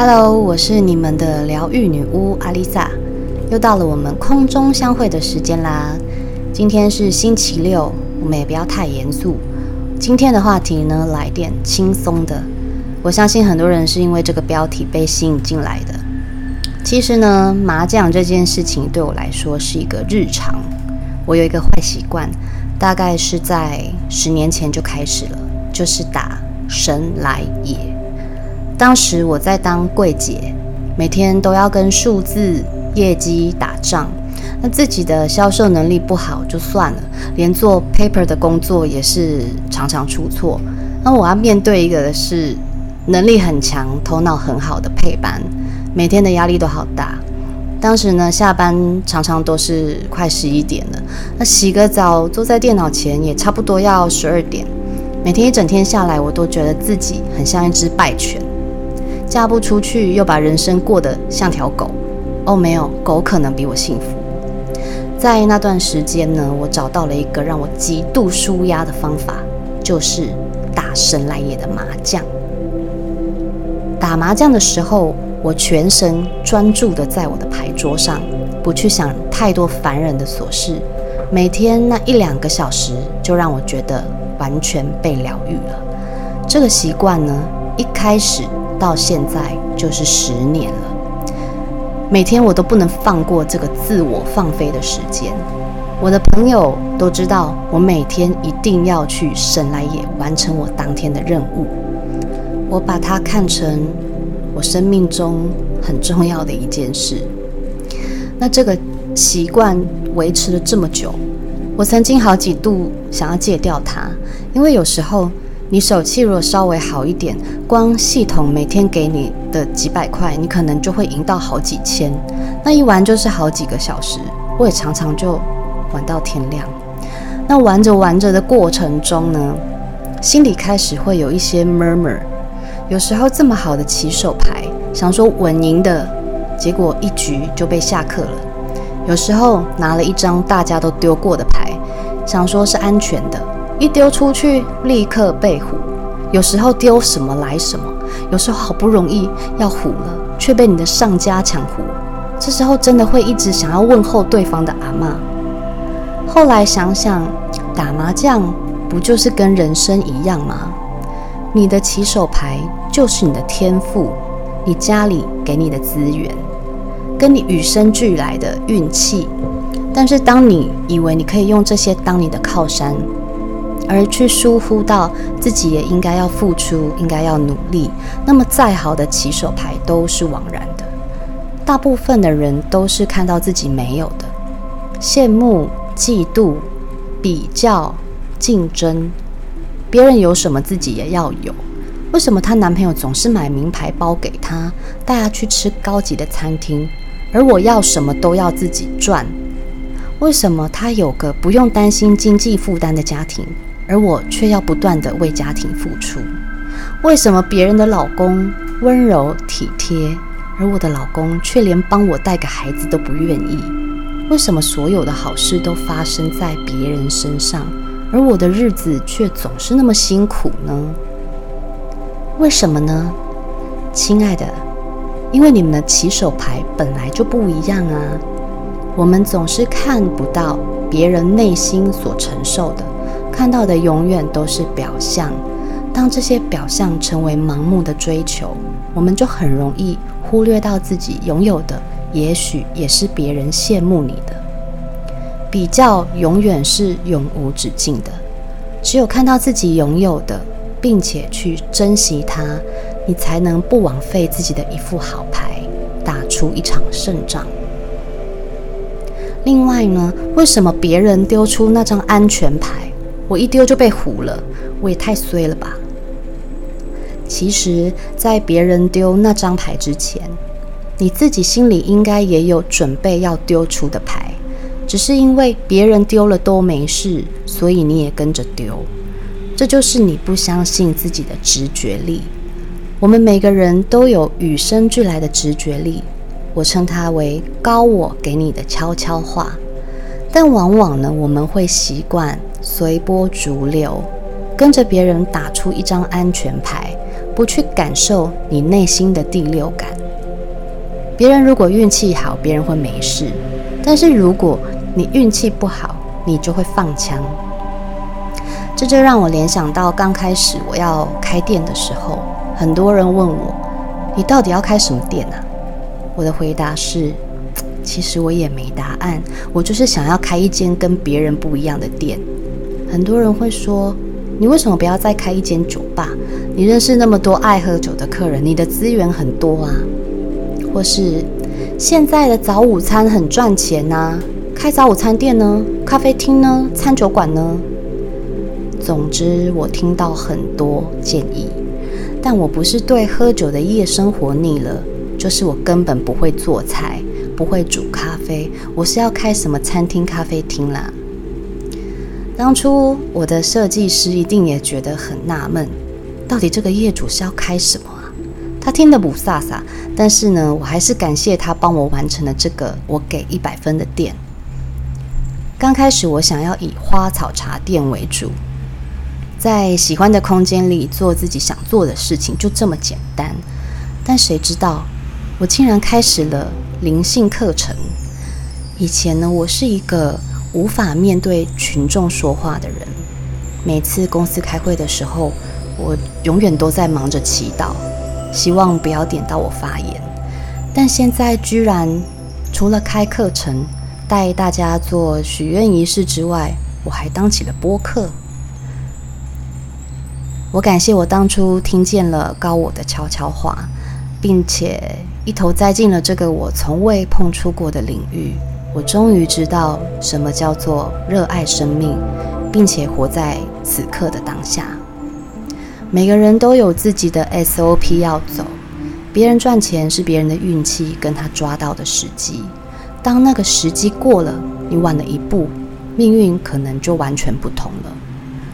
Hello，我是你们的疗愈女巫阿丽萨，又到了我们空中相会的时间啦。今天是星期六，我们也不要太严肃。今天的话题呢，来点轻松的。我相信很多人是因为这个标题被吸引进来的。其实呢，麻将这件事情对我来说是一个日常。我有一个坏习惯，大概是在十年前就开始了，就是打神来也。当时我在当柜姐，每天都要跟数字、业绩打仗。那自己的销售能力不好就算了，连做 paper 的工作也是常常出错。那我要面对一个是能力很强、头脑很好的配班，每天的压力都好大。当时呢，下班常常都是快十一点了，那洗个澡，坐在电脑前也差不多要十二点。每天一整天下来，我都觉得自己很像一只败犬，嫁不出去，又把人生过得像条狗。哦，没有，狗可能比我幸福。在那段时间呢，我找到了一个让我极度舒压的方法，就是打神来也的麻将。打麻将的时候，我全神专注的在我的牌桌上，不去想太多烦人的琐事。每天那一两个小时，就让我觉得完全被疗愈了。这个习惯呢，一开始到现在就是十年了。每天我都不能放过这个自我放飞的时间。我的朋友都知道，我每天一定要去神来也完成我当天的任务。我把它看成我生命中很重要的一件事。那这个习惯维持了这么久，我曾经好几度想要戒掉它，因为有时候。你手气如果稍微好一点，光系统每天给你的几百块，你可能就会赢到好几千，那一玩就是好几个小时。我也常常就玩到天亮。那玩着玩着的过程中呢，心里开始会有一些 murmur。有时候这么好的起手牌，想说稳赢的，结果一局就被下课了。有时候拿了一张大家都丢过的牌，想说是安全的。一丢出去，立刻被唬。有时候丢什么来什么，有时候好不容易要唬了，却被你的上家抢胡。这时候真的会一直想要问候对方的阿嬷。后来想想，打麻将不就是跟人生一样吗？你的起手牌就是你的天赋，你家里给你的资源，跟你与生俱来的运气。但是当你以为你可以用这些当你的靠山，而去疏忽到自己也应该要付出，应该要努力，那么再好的起手牌都是枉然的。大部分的人都是看到自己没有的，羡慕、嫉妒、比较、竞争，别人有什么自己也要有。为什么她男朋友总是买名牌包给她，带她去吃高级的餐厅，而我要什么都要自己赚？为什么她有个不用担心经济负担的家庭？而我却要不断地为家庭付出，为什么别人的老公温柔体贴，而我的老公却连帮我带个孩子都不愿意？为什么所有的好事都发生在别人身上，而我的日子却总是那么辛苦呢？为什么呢？亲爱的，因为你们的起手牌本来就不一样啊！我们总是看不到别人内心所承受的。看到的永远都是表象，当这些表象成为盲目的追求，我们就很容易忽略到自己拥有的，也许也是别人羡慕你的。比较永远是永无止境的，只有看到自己拥有的，并且去珍惜它，你才能不枉费自己的一副好牌，打出一场胜仗。另外呢，为什么别人丢出那张安全牌？我一丢就被糊了，我也太衰了吧！其实，在别人丢那张牌之前，你自己心里应该也有准备要丢出的牌，只是因为别人丢了都没事，所以你也跟着丢。这就是你不相信自己的直觉力。我们每个人都有与生俱来的直觉力，我称它为高我给你的悄悄话。但往往呢，我们会习惯随波逐流，跟着别人打出一张安全牌，不去感受你内心的第六感。别人如果运气好，别人会没事；但是如果你运气不好，你就会放枪。这就让我联想到刚开始我要开店的时候，很多人问我：“你到底要开什么店啊？”我的回答是：其实我也没答案，我就是想要开一间跟别人不一样的店。很多人会说：“你为什么不要再开一间酒吧？你认识那么多爱喝酒的客人，你的资源很多啊。”或是现在的早午餐很赚钱呐，开早午餐店呢？咖啡厅呢？餐酒馆呢？总之，我听到很多建议，但我不是对喝酒的夜生活腻了，就是我根本不会做菜，不会煮咖啡。我是要开什么餐厅、咖啡厅啦？当初我的设计师一定也觉得很纳闷，到底这个业主是要开什么啊？他听得不飒飒，但是呢，我还是感谢他帮我完成了这个我给一百分的店。刚开始我想要以花草茶店为主，在喜欢的空间里做自己想做的事情，就这么简单。但谁知道，我竟然开始了灵性课程。以前呢，我是一个。无法面对群众说话的人，每次公司开会的时候，我永远都在忙着祈祷，希望不要点到我发言。但现在居然除了开课程、带大家做许愿仪式之外，我还当起了播客。我感谢我当初听见了高我的悄悄话，并且一头栽进了这个我从未碰触过的领域。我终于知道什么叫做热爱生命，并且活在此刻的当下。每个人都有自己的 SOP 要走，别人赚钱是别人的运气跟他抓到的时机。当那个时机过了，你晚了一步，命运可能就完全不同了。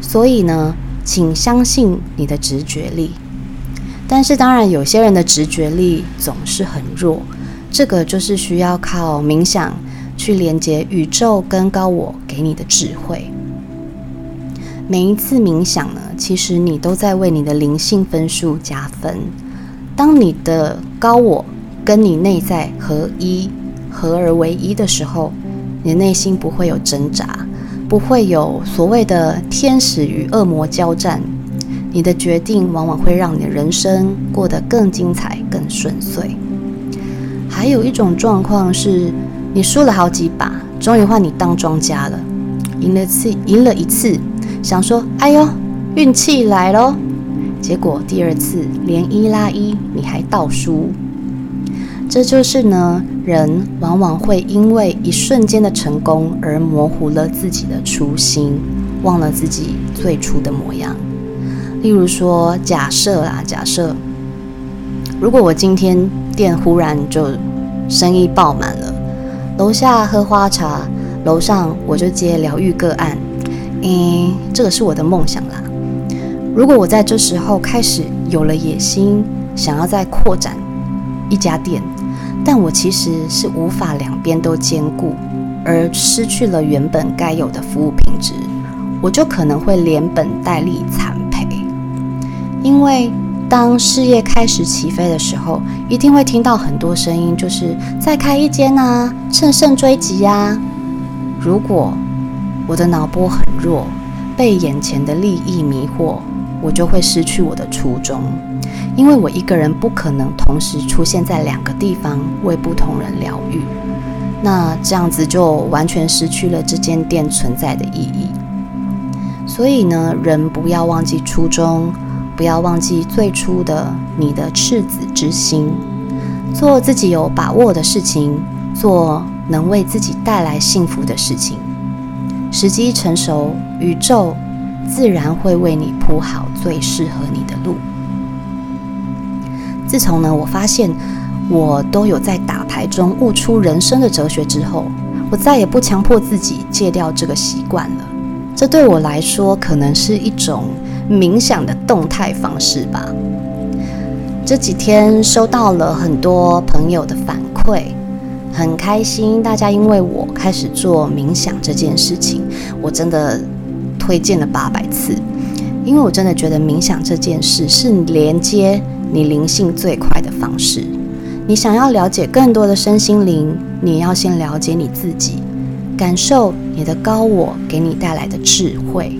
所以呢，请相信你的直觉力。但是当然，有些人的直觉力总是很弱，这个就是需要靠冥想。去连接宇宙跟高我给你的智慧。每一次冥想呢，其实你都在为你的灵性分数加分。当你的高我跟你内在合一、合而为一的时候，你的内心不会有挣扎，不会有所谓的天使与恶魔交战。你的决定往往会让你的人生过得更精彩、更顺遂。还有一种状况是。你输了好几把，终于换你当庄家了。赢了次，赢了一次，想说：“哎呦，运气来喽！”结果第二次连一拉一，你还倒输。这就是呢，人往往会因为一瞬间的成功而模糊了自己的初心，忘了自己最初的模样。例如说，假设啊，假设如果我今天店忽然就生意爆满了。楼下喝花茶，楼上我就接疗愈个案。嗯，这个是我的梦想啦。如果我在这时候开始有了野心，想要再扩展一家店，但我其实是无法两边都兼顾，而失去了原本该有的服务品质，我就可能会连本带利惨，因为。当事业开始起飞的时候，一定会听到很多声音，就是再开一间啊，乘胜追击呀。如果我的脑波很弱，被眼前的利益迷惑，我就会失去我的初衷，因为我一个人不可能同时出现在两个地方为不同人疗愈，那这样子就完全失去了这间店存在的意义。所以呢，人不要忘记初衷。不要忘记最初的你的赤子之心，做自己有把握的事情，做能为自己带来幸福的事情。时机成熟，宇宙自然会为你铺好最适合你的路。自从呢，我发现我都有在打牌中悟出人生的哲学之后，我再也不强迫自己戒掉这个习惯了。这对我来说，可能是一种。冥想的动态方式吧。这几天收到了很多朋友的反馈，很开心。大家因为我开始做冥想这件事情，我真的推荐了八百次。因为我真的觉得冥想这件事是连接你灵性最快的方式。你想要了解更多的身心灵，你要先了解你自己，感受你的高我给你带来的智慧，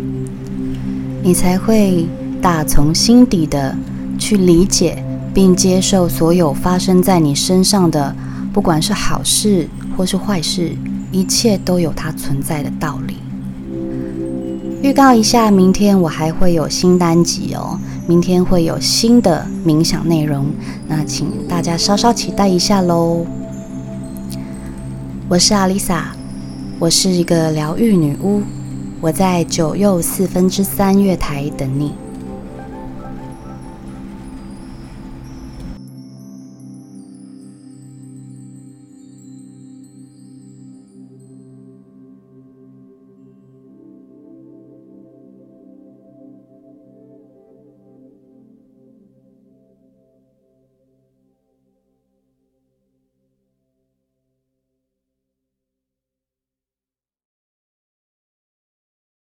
你才会打从心底的去理解并接受所有发生在你身上的，不管是好事或是坏事，一切都有它存在的道理。预告一下，明天我还会有新单集哦。明天会有新的冥想内容，那请大家稍稍期待一下喽。我是阿丽萨，我是一个疗愈女巫，我在九又四分之三月台等你。